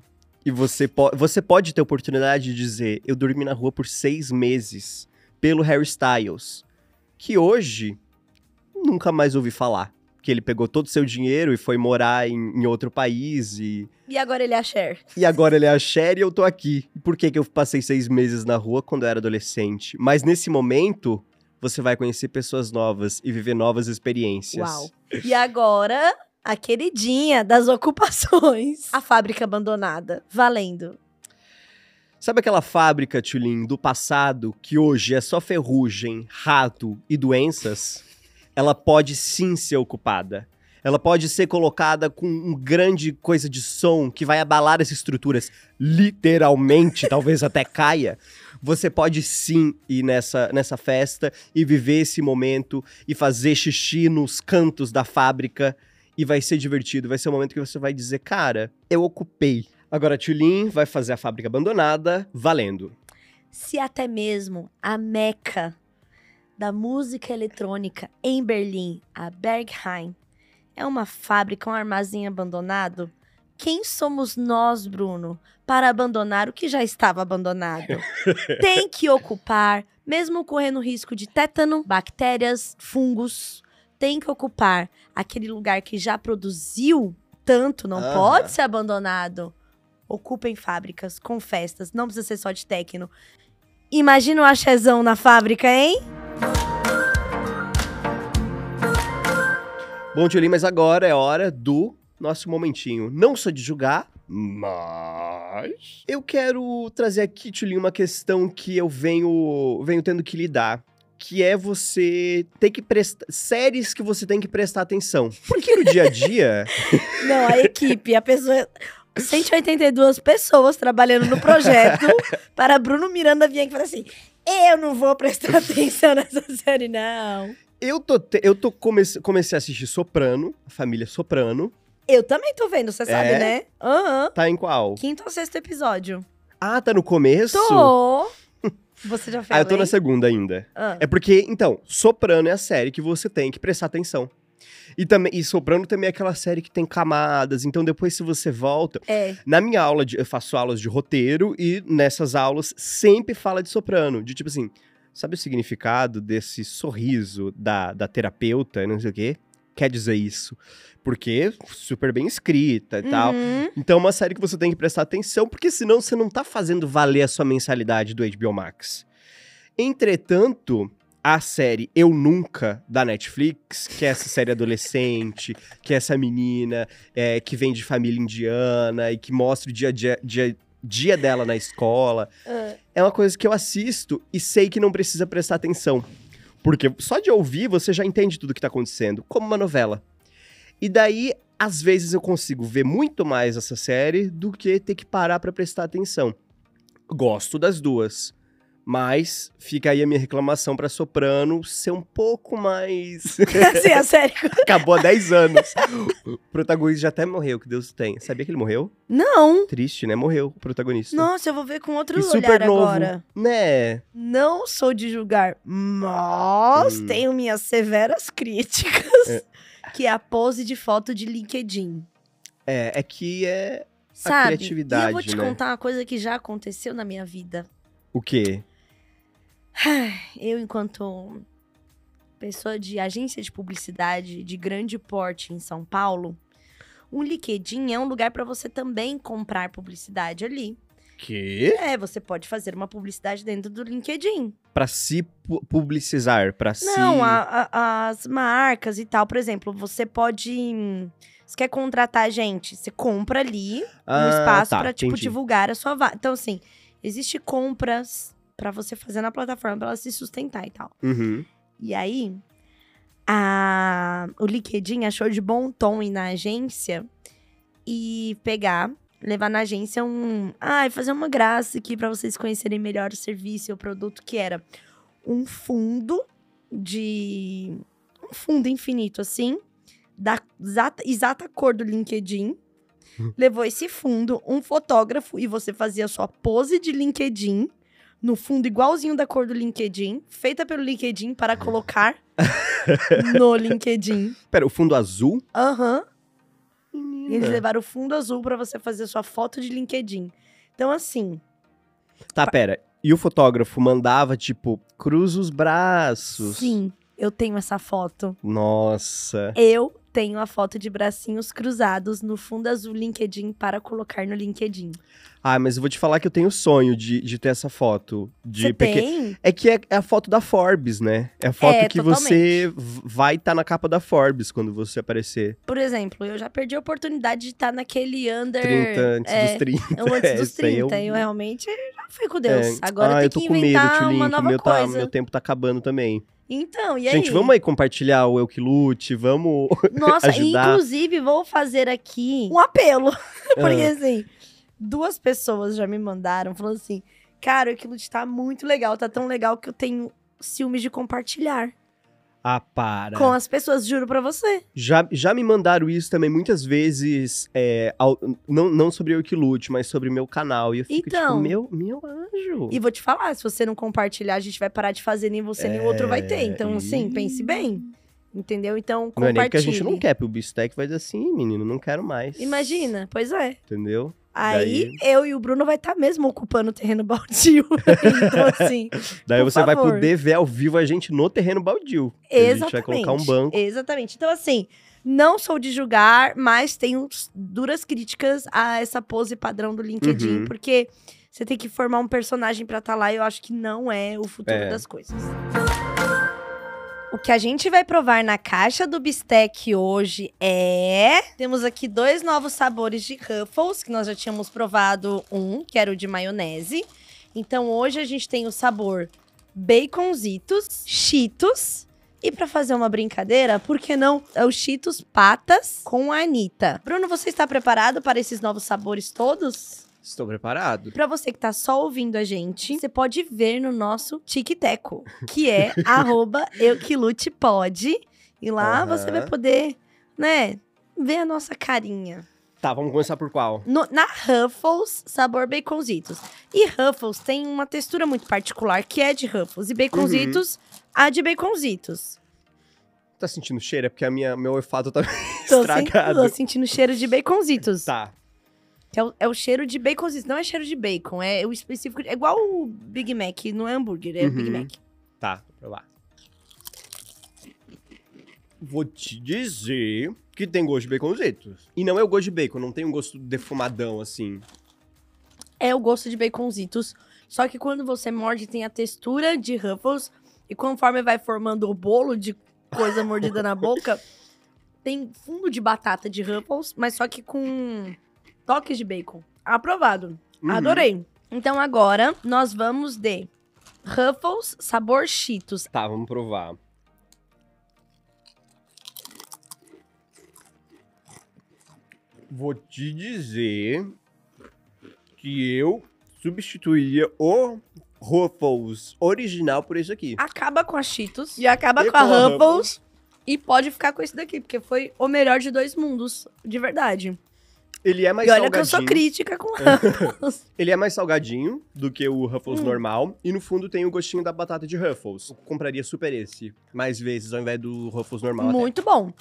E você, po você pode ter a oportunidade de dizer: eu dormi na rua por seis meses pelo Harry Styles. Que hoje nunca mais ouvi falar. Que ele pegou todo o seu dinheiro e foi morar em, em outro país e. E agora ele é a Cher. E agora ele é a Cher e eu tô aqui. Por que, que eu passei seis meses na rua quando eu era adolescente? Mas nesse momento, você vai conhecer pessoas novas e viver novas experiências. Uau. E agora, a queridinha das ocupações. A fábrica abandonada. Valendo. Sabe aquela fábrica, Tulin, do passado, que hoje é só ferrugem, rato e doenças? Ela pode sim ser ocupada. Ela pode ser colocada com um grande coisa de som que vai abalar as estruturas, literalmente, talvez até caia. Você pode sim ir nessa, nessa festa e viver esse momento e fazer xixi nos cantos da fábrica e vai ser divertido. Vai ser um momento que você vai dizer, cara, eu ocupei. Agora a Tulin vai fazer a fábrica abandonada valendo. Se até mesmo a meca da música eletrônica em Berlim, a Berghain, é uma fábrica, um armazém abandonado, quem somos nós, Bruno, para abandonar o que já estava abandonado? Tem que ocupar, mesmo correndo risco de tétano, bactérias, fungos, tem que ocupar aquele lugar que já produziu tanto, não pode ser abandonado. Ocupem fábricas com festas, não precisa ser só de tecno. Imagina o achezão na fábrica, hein? Bom, Tulin, mas agora é hora do nosso momentinho. Não só de julgar, mas. Eu quero trazer aqui, Tulin, uma questão que eu venho, venho tendo que lidar. Que é você ter que prestar. Séries que você tem que prestar atenção. Porque no dia a dia. Não, a equipe, a pessoa. 182 pessoas trabalhando no projeto para Bruno Miranda vir aqui e falar assim: eu não vou prestar atenção nessa série, não. Eu tô, te- eu tô comece- comecei a assistir Soprano, a família Soprano. Eu também tô vendo, você sabe, É? né? Aham. Tá em qual? Quinto ou sexto episódio. Ah, tá no começo? Tô. Você já fez? Ah, eu tô na segunda ainda. Ah, É porque, então, Soprano é a série que você tem que prestar atenção. E, também, e Soprano também é aquela série que tem camadas, então depois se você volta... é. Na minha aula, de, eu faço aulas de roteiro e nessas aulas sempre fala de Soprano. De tipo assim, sabe o significado desse sorriso da, da terapeuta, não sei o quê? Quer dizer isso. Porque super bem escrita e tal. Uhum. Então é uma série que você tem que prestar atenção, porque senão você não tá fazendo valer a sua mensalidade do HBO Max. Entretanto, a série Eu Nunca, da Netflix, que é essa série adolescente, que é essa menina é, que vem de família indiana e que mostra o dia, a dia, dia, dia dela na escola, Ah, é uma coisa que eu assisto e sei que não precisa prestar atenção. Porque só de ouvir você já entende tudo que tá acontecendo, como uma novela. E daí, às vezes, eu consigo ver muito mais essa série do que ter que parar pra prestar atenção. Gosto das duas. Mas fica aí a minha reclamação pra Soprano ser um pouco mais. Sim, a série. Acabou há 10 anos. O protagonista já até morreu, que Deus tem. Sabia que ele morreu? Não. Triste, né? Morreu o protagonista. Nossa, eu vou ver com outro E olhar super novo. agora. Né? Não sou de julgar, mas Hum. tenho minhas severas críticas. É. Que é a pose de foto de LinkedIn. É, é que é. Sabe? criatividade, e eu vou te né? contar uma coisa que já aconteceu na minha vida. O quê? Eu, enquanto pessoa de agência de publicidade de grande porte em São Paulo, um LinkedIn é um lugar para você também comprar publicidade ali. Que? É, você pode fazer uma publicidade dentro do LinkedIn. Pra se pu- publicizar, pra se. Não, a- a- as marcas e tal. Por exemplo, você pode. Você quer contratar gente? Você compra ali Ah, um espaço tá, pra, tipo, entendi. divulgar a sua vaga. Então, assim, existe compras pra você fazer na plataforma pra ela se sustentar e tal. Uhum. E aí, a... o LinkedIn achou de bom tom ir na agência e pegar, levar na agência um. Ai, fazer uma graça aqui pra vocês conhecerem melhor o serviço e o produto, que era um fundo de. Um fundo infinito, assim, da exata, exata cor do LinkedIn. Levou esse fundo, um fotógrafo, e você fazia a sua pose de LinkedIn no fundo igualzinho da cor do LinkedIn, feita pelo LinkedIn para colocar no LinkedIn. Pera, o fundo azul? Aham. E eles levaram o fundo azul pra você fazer sua foto de LinkedIn. Então, assim, Tá, pera. E o fotógrafo mandava, tipo, cruza os braços. sim, eu tenho essa foto. Nossa. Eu tenho a foto de bracinhos cruzados no fundo azul LinkedIn para colocar no LinkedIn. Ah, mas eu vou te falar que eu tenho sonho de, de ter essa foto. De, Você porque tem? É que é, é a foto da Forbes, né? É a foto É, que você v- vai estar na capa da Forbes quando você aparecer. Por exemplo, eu já perdi a oportunidade de estar naquele under... 30 antes é, dos 30. Eu antes É, dos isso aí 30. Eu... realmente já fui com Deus. É. Agora ah, eu tô que medo, inventar Tio uma nova Meu, tá, coisa. meu tempo tá acabando também. Então, e aí? Gente, vamos aí compartilhar o Eu Que Lute, vamos... Nossa, ajudar. inclusive vou fazer aqui um apelo. Porque Ah. assim, duas pessoas já me mandaram falando assim: Cara, o Equilute tá muito legal, tá tão legal que eu tenho ciúmes de compartilhar Ah, para. com as pessoas, juro pra você. Já, já me mandaram isso também muitas vezes, é, ao- não, não sobre Eu Que Lute, mas sobre meu canal. E eu fico Então. tipo, meu, meu anjo. E vou te falar, se você não compartilhar, a gente vai parar de fazer, nem você nem o outro vai ter. É, Então, assim, ih. pense bem. Entendeu? Então, Não é compartilhe. nem porque a gente não quer, porque o Bistec vai dizer assim, menino, não quero mais. Imagina, pois é. Entendeu? Aí eu e o Bruno vai estar mesmo ocupando o terreno baldio. então, assim, Daí você vai favor. poder ver ao vivo a gente no terreno baldio. A Exatamente. gente vai colocar um banco. Exatamente. Então, assim, não sou de julgar, mas tenho duras críticas a essa pose padrão do LinkedIn, Uhum. porque você tem que formar um personagem pra estar lá e eu acho que não é o futuro É. das coisas. O que a gente vai provar na caixa do Bistec hoje é. Temos aqui dois novos sabores de Ruffles, que nós já tínhamos provado um, que era o de maionese. Então hoje a gente tem o sabor baconzitos, cheetos. E pra fazer uma brincadeira, por que não é o Cheetos Patas com a Anitta? Bruno, você está preparado para esses novos sabores todos? Estou preparado. Pra você que tá só ouvindo a gente, você pode ver no nosso TikTok, que é arroba euquilutepod. E lá Aham. você vai poder, né, ver a nossa carinha. Tá, vamos começar por qual? No- na Ruffles, sabor baconzitos. E Ruffles tem uma textura muito particular, que é de Ruffles. E baconzitos, a de baconzitos. Tá sentindo cheiro? É porque a minha, meu olfato tá Tô, estragado. tô sentindo cheiro de baconzitos. Tá. Que é o, é o cheiro de baconzitos. Não é cheiro de bacon, é o específico. É igual o Big Mac, não é hambúrguer, é o Big Uhum. Mac. Tá, vou provar. Vou te dizer que tem gosto de baconzitos. E não é o gosto de bacon, não tem um gosto defumadão, assim. É o gosto de baconzitos. Só que quando você morde, tem a textura de Ruffles. E conforme vai formando o bolo de coisa mordida na boca, tem fundo de batata de Ruffles, mas só que com toques de bacon. Aprovado. Uhum. Adorei. Então agora nós vamos de Ruffles sabor Cheetos. Tá, vamos provar. Vou te dizer que eu substituiria o Ruffles original por esse aqui. Acaba com a Cheetos e acaba E com a com a Ruffles. E pode ficar com esse daqui, porque foi o melhor de dois mundos, de verdade. Ele é mais e olha que eu sou salgadinho. crítica com Ruffles. Ele é mais salgadinho do que o Ruffles Hum. normal. E no fundo tem o gostinho da batata de Ruffles. Eu compraria super esse. Mais vezes ao invés do Ruffles normal. até. Muito bom.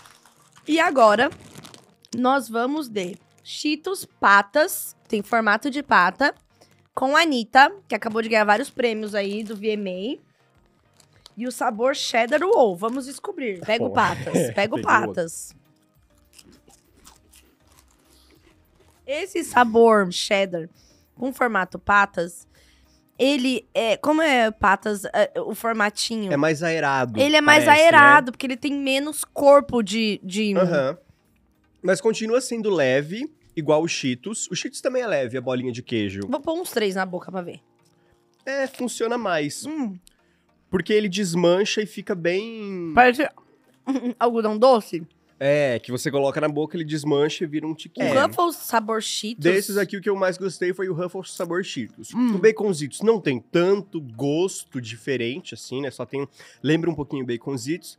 E agora, nós vamos de Cheetos Patas, tem formato de pata, com a Anitta, que acabou de ganhar vários prêmios aí do VMA. E o sabor Cheddar Wow, vamos descobrir. Pega o Patas, pega o Patas. Esse sabor Cheddar com formato Patas, ele é. Como é Patas, é, o formatinho? É mais aerado. Ele é mais parece, né? aerado, porque ele tem menos corpo de. de... Aham. Mas continua sendo leve, igual o Cheetos. O Cheetos também é leve, a bolinha de queijo. Vou pôr uns três na boca pra ver. É, funciona mais. Hum, Porque ele desmancha e fica bem. parece algodão doce. É, que você coloca na boca, ele desmancha e vira um O tiquinho. Ruffles sabor Cheetos. Desses aqui, o que eu mais gostei foi o Ruffles sabor Cheetos. Hum. O Baconzitos não tem tanto gosto diferente, assim, né? Só tem... Lembra um pouquinho o Baconzitos.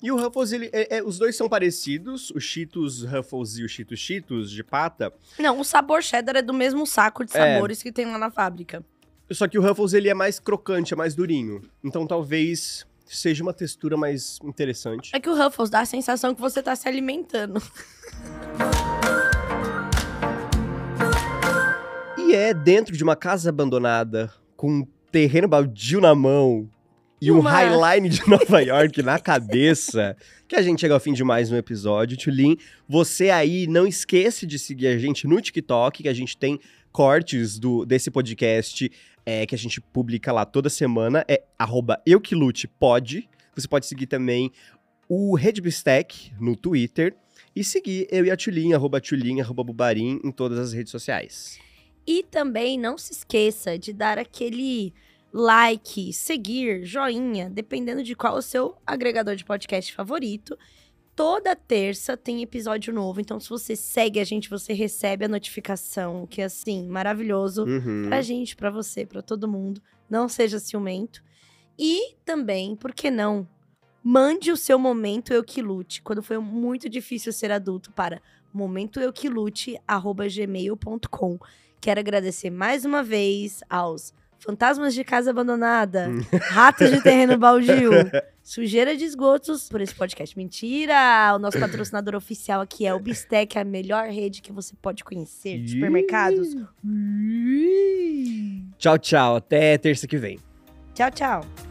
E o Ruffles, ele, é- é- os dois são parecidos. O Cheetos Ruffles e o Cheetos Cheetos de pata. Não, o sabor cheddar é do mesmo saco de É. sabores que tem lá na fábrica. Só que o Ruffles, ele é mais crocante, é mais durinho. Então, talvez seja uma textura mais interessante. É que o Ruffles dá a sensação que você tá se alimentando. E é dentro de uma casa abandonada, com um terreno baldio na mão e uma... um highline de Nova York na cabeça, que a gente chega ao fim de mais um episódio. Tulin, você aí não esquece de seguir a gente no TikTok, que a gente tem cortes do, desse podcast é, que a gente publica lá toda semana. É arroba euquilutepod. Você pode seguir também o Red Bistec no Twitter. E seguir eu e a Tulin, arroba Tulin, arroba Bubarim, em todas as redes sociais. E também não se esqueça de dar aquele like, seguir, joinha, dependendo de qual o seu agregador de podcast favorito. Toda terça tem episódio novo, então se você segue a gente, você recebe a notificação, que é assim, maravilhoso Uhum. pra gente, pra você, pra todo mundo. Não seja ciumento. E também, por que não? Mande o seu momento eu que lute, quando foi muito difícil ser adulto, para momentoeuquilute@gmail.com. Quero agradecer mais uma vez aos fantasmas de casa abandonada, ratos de terreno baldio, sujeira de esgotos por esse podcast. Mentira! O nosso patrocinador oficial aqui é o Bistec, a melhor rede que você pode conhecer de supermercados. Tchau, tchau. Até terça que vem. Tchau, tchau.